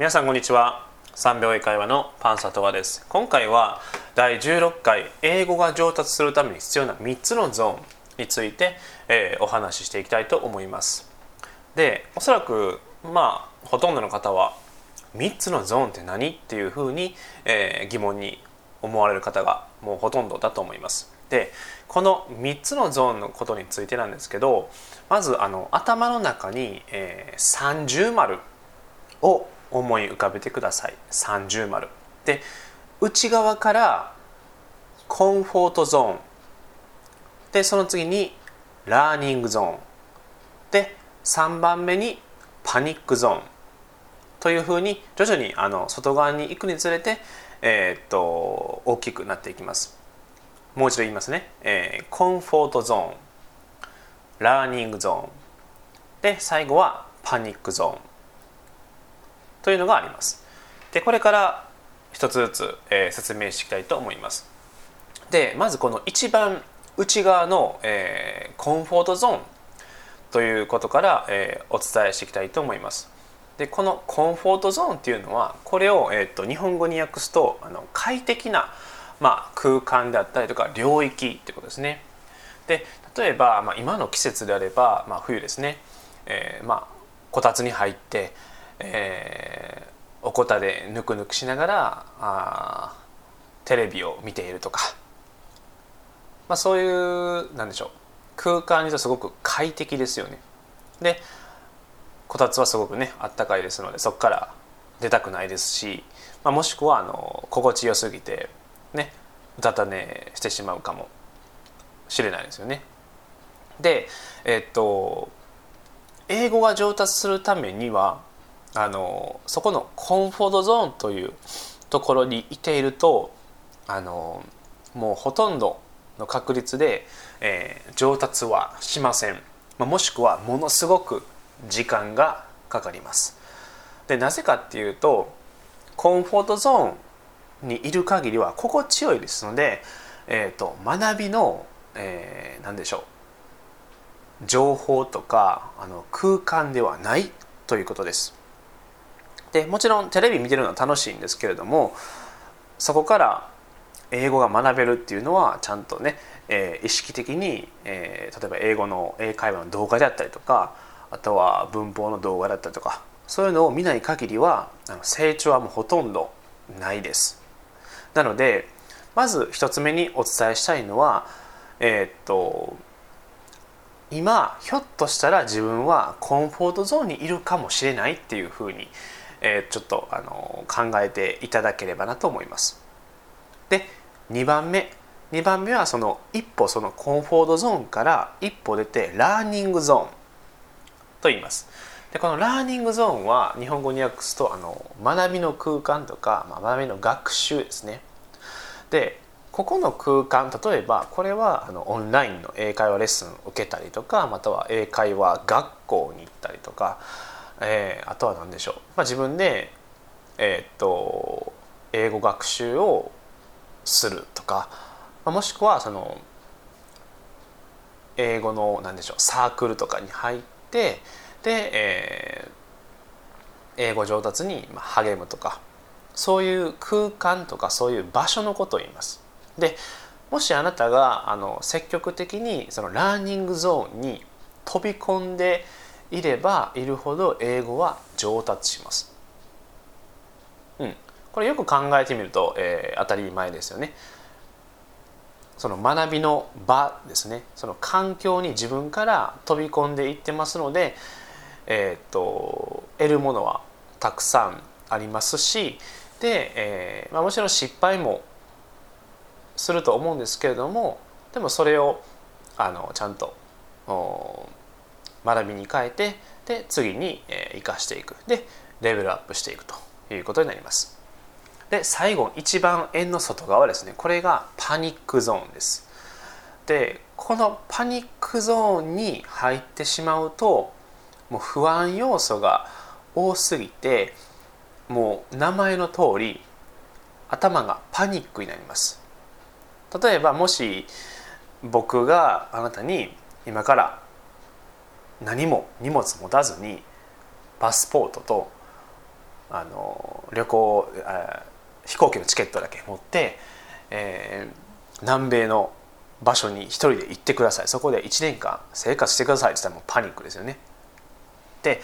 皆さんこんにちは。3秒英会話のパンサトワです。今回は第16回英語が上達するために必要な3つのゾーンについて、えー、お話ししていきたいと思います。でおそらくまあほとんどの方は3つのゾーンって何っていうふうに、えー、疑問に思われる方がもうほとんどだと思います。でこの3つのゾーンのことについてなんですけどまずあの頭の中に、えー、三重丸を思い浮かべてください。三重丸。で内側からコンフォートゾーン。でその次にラーニングゾーン。で3番目にパニックゾーン。というふうに徐々にあの外側に行くにつれて、えー、っと大きくなっていきます。もう一度言いますね、えー、コンフォートゾーン。ラーニングゾーン。で最後はパニックゾーン。というのがあります。でこれから一つずつ、えー、説明していきたいと思います。でまずこの一番内側の、えー、コンフォートゾーンということから、えー、お伝えしていきたいと思います。でこのコンフォートゾーンっていうのはこれを、えーと、日本語に訳すとあの快適な、まあ、空間であったりとか領域ってことですね。で例えば、まあ、今の季節であれば、まあ、冬ですね、えー、まあこたつに入って、えー、おこたでぬくぬくしながらあテレビを見ているとか、まあ、そういうなんでしょう空間にとすごく快適ですよね。でこたつはすごくねあったかいですのでそこから出たくないですし、まあ、もしくはあの心地よすぎてねうたた寝してしまうかもしれないですよね。でえっと英語が上達するためにはあのそこのコンフォートゾーンというところにいているとあのもうほとんどの確率で、えー、上達はしません、まあ、もしくはものすごく時間がかかります。でなぜかっていうとコンフォートゾーンにいる限りは心地よいですので、えーと、学びの、えー、何でしょう情報とかあの空間ではないということです。でもちろんテレビ見てるのは楽しいんですけれどもそこから英語が学べるっていうのはちゃんとね、えー、意識的に、えー、例えば英語の英会話の動画であったりとかあとは文法の動画だったりとかそういうのを見ない限りは成長はもうほとんどないです。なのでまず一つ目にお伝えしたいのはえー、っと今ひょっとしたら自分はコンフォートゾーンにいるかもしれないっていうふうに、えー、ちょっとあの考えていただければなと思います。で2番目2番目はその一歩そのコンフォートゾーンから一歩出てラーニングゾーンと言います。でこのラーニングゾーンは日本語に訳すとあの学びの空間とか、まあ、学びの学習ですね。でここの空間例えばこれはあのオンラインの英会話レッスンを受けたりとかまたは英会話学校に行ったりとか、えー、あとは何でしょう、まあ、自分で、えー、っと英語学習をするとか、まあ、もしくはその英語の何でしょうサークルとかに入ってで、えー、英語上達に励むとかそういう空間とかそういう場所のことを言います。でもしあなたがあの積極的にそのラーニングゾーンに飛び込んでいればいるほど英語は上達します。うん、これよく考えてみると、えー、当たり前ですよね。その学びの場ですねその環境に自分から飛び込んでいってますので、えーと、得るものはたくさんありますしで、えーまあ、もちろん失敗もすると思うんですけれどもでもそれをあのちゃんと学びに変えてで次に、生かしていく。でレベルアップしていくということになります。で最後一番円の外側ですね。これがパニックゾーンです。でこのパニックゾーンに入ってしまうともう不安要素が多すぎてもう名前の通り頭がパニックになります。例えばもし僕があなたに今から何も荷物持たずにパスポートとあの旅行飛行機のチケットだけ持って、えー、南米の場所に一人で行ってくださいそこで1年間生活してくださいって言ったらもうパニックですよね。で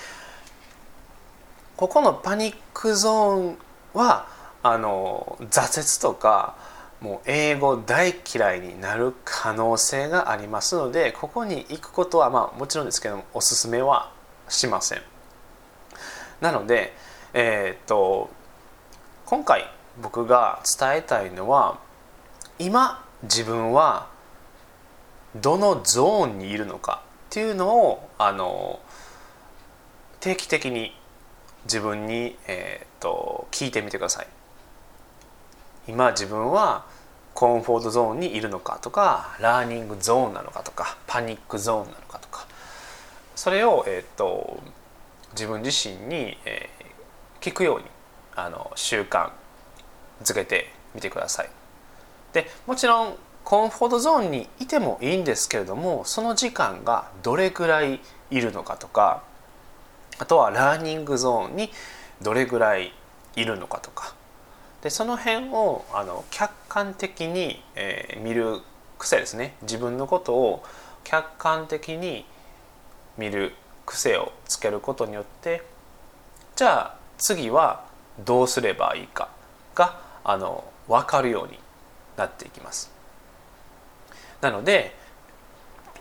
ここのパニックゾーンはあの挫折とかもう英語大嫌いになる可能性がありますのでここに行くことはまあもちろんですけどもおすすめはしません。なので、えー、っと今回僕が伝えたいのは今自分はどのゾーンにいるのかっていうのをあの定期的に自分に、えーと、聞いてみてください。今自分はコンフォートゾーンにいるのかとかラーニングゾーンなのかとかパニックゾーンなのかとかそれを、えーと、自分自身に、えー、聞くようにあの習慣づけてみてください。でもちろんコンフォートゾーンにいてもいいんですけれどもその時間がどれくらいいるのかとかあとはラーニングゾーンにどれぐらいいるのかとかでその辺をあの客観的に、えー、見る癖ですね自分のことを客観的に見る癖をつけることによってじゃあ次はどうすればいいかがあの分かるようになっていきます。なので、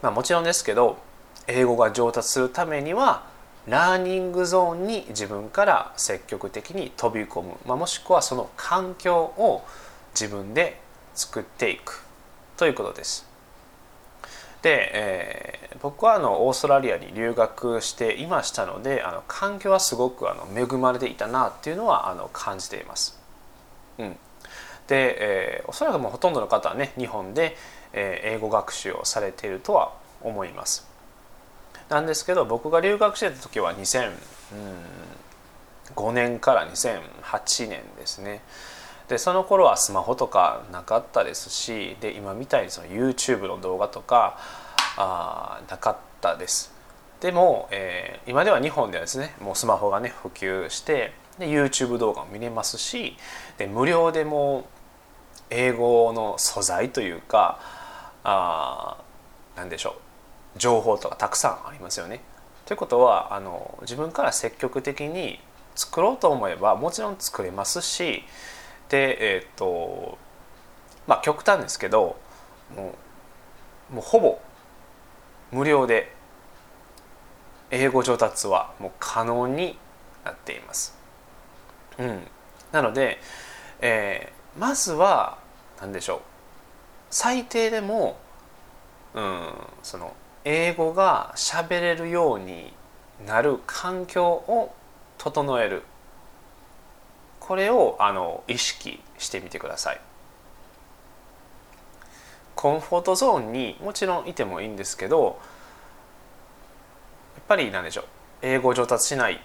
まあ、もちろんですけど英語が上達するためにはラーニングゾーンに自分から積極的に飛び込む、まあ、もしくはその環境を自分で作っていくということです。で、えー、僕はあのオーストラリアに留学していましたのであの環境はすごくあの恵まれていたなっていうのはあの感じています。うん、で、えー、おそらくもうほとんどの方はね日本で、えー、英語学習をされているとは思います。なんですけど僕が留学してた時は2005年から2008年ですね。でその頃はスマホとかなかったですしで今みたいにその YouTube の動画とかあなかったです。でも、えー、今では日本ではですねもうスマホがね普及してで YouTube 動画も見れますしで無料でも英語の素材というかあ何でしょう。情報とかたくさんありますよね。ということはあの自分から積極的に作ろうと思えばもちろん作れますしでえっ、とまあ極端ですけどもうもうほぼ無料で英語上達はもう可能になっています。うん、なので、えー、まずは何でしょう最低でも、うん、その英語が喋れるようになる環境を整えるこれをあの意識してみてください。コンフォートゾーンにもちろんいてもいいんですけどやっぱり何でしょう英語上達しない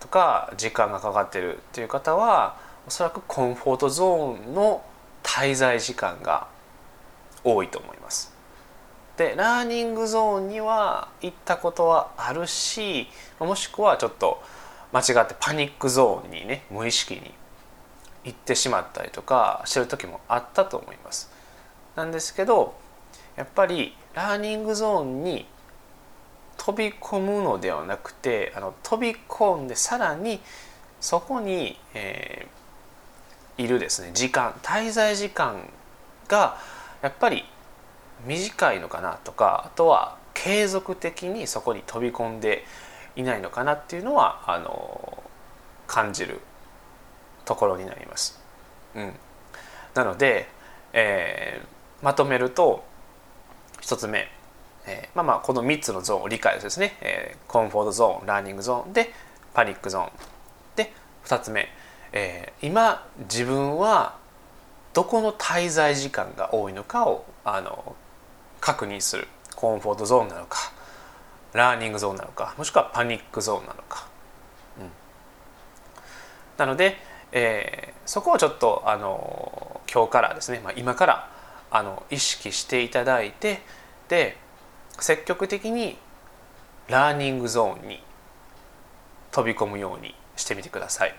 とか時間がかかってるっていう方はおそらくコンフォートゾーンの滞在時間が多いと思います。でラーニングゾーンには行ったことはあるしもしくはちょっと間違ってパニックゾーンにね無意識に行ってしまったりとかしてる時もあったと思います。なんですけどやっぱりラーニングゾーンに飛び込むのではなくてあの飛び込んでさらにそこに、えー、いるですね時間滞在時間がやっぱり短いのかなとかあとは継続的にそこに飛び込んでいないのかなっていうのはあの感じるところになります。うん、なので、えー、まとめると1つ目、えー、まあまあこの3つのゾーンを理解ですね、えー、コンフォートゾーンラーニングゾーンでパニックゾーン。で2つ目、えー、今自分はどこの滞在時間が多いのかをあの確認する。コンフォートゾーンなのかラーニングゾーンなのかもしくはパニックゾーンなのか、うん、なので、えー、そこをちょっとあの今日からですね、まあ、今からあの意識していただいてで積極的にラーニングゾーンに飛び込むようにしてみてください。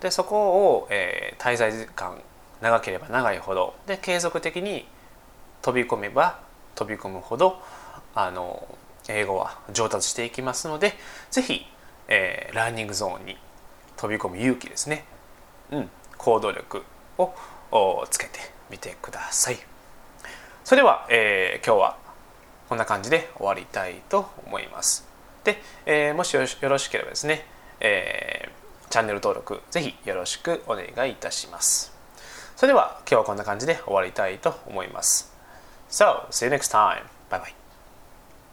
でそこを、えー、滞在時間長ければ長いほどで継続的に飛び込めば飛び込むほどあの英語は上達していきますので是非、えー、ラーニングゾーンに飛び込む勇気ですね、うん、行動力をつけてみてください。それでは、えー、今日はこんな感じで終わりたいと思います。で、えー、もしよろしければですね、えー、チャンネル登録ぜひよろしくお願いいたします。それでは今日はこんな感じで終わりたいと思います。So, see you next time. Bye bye.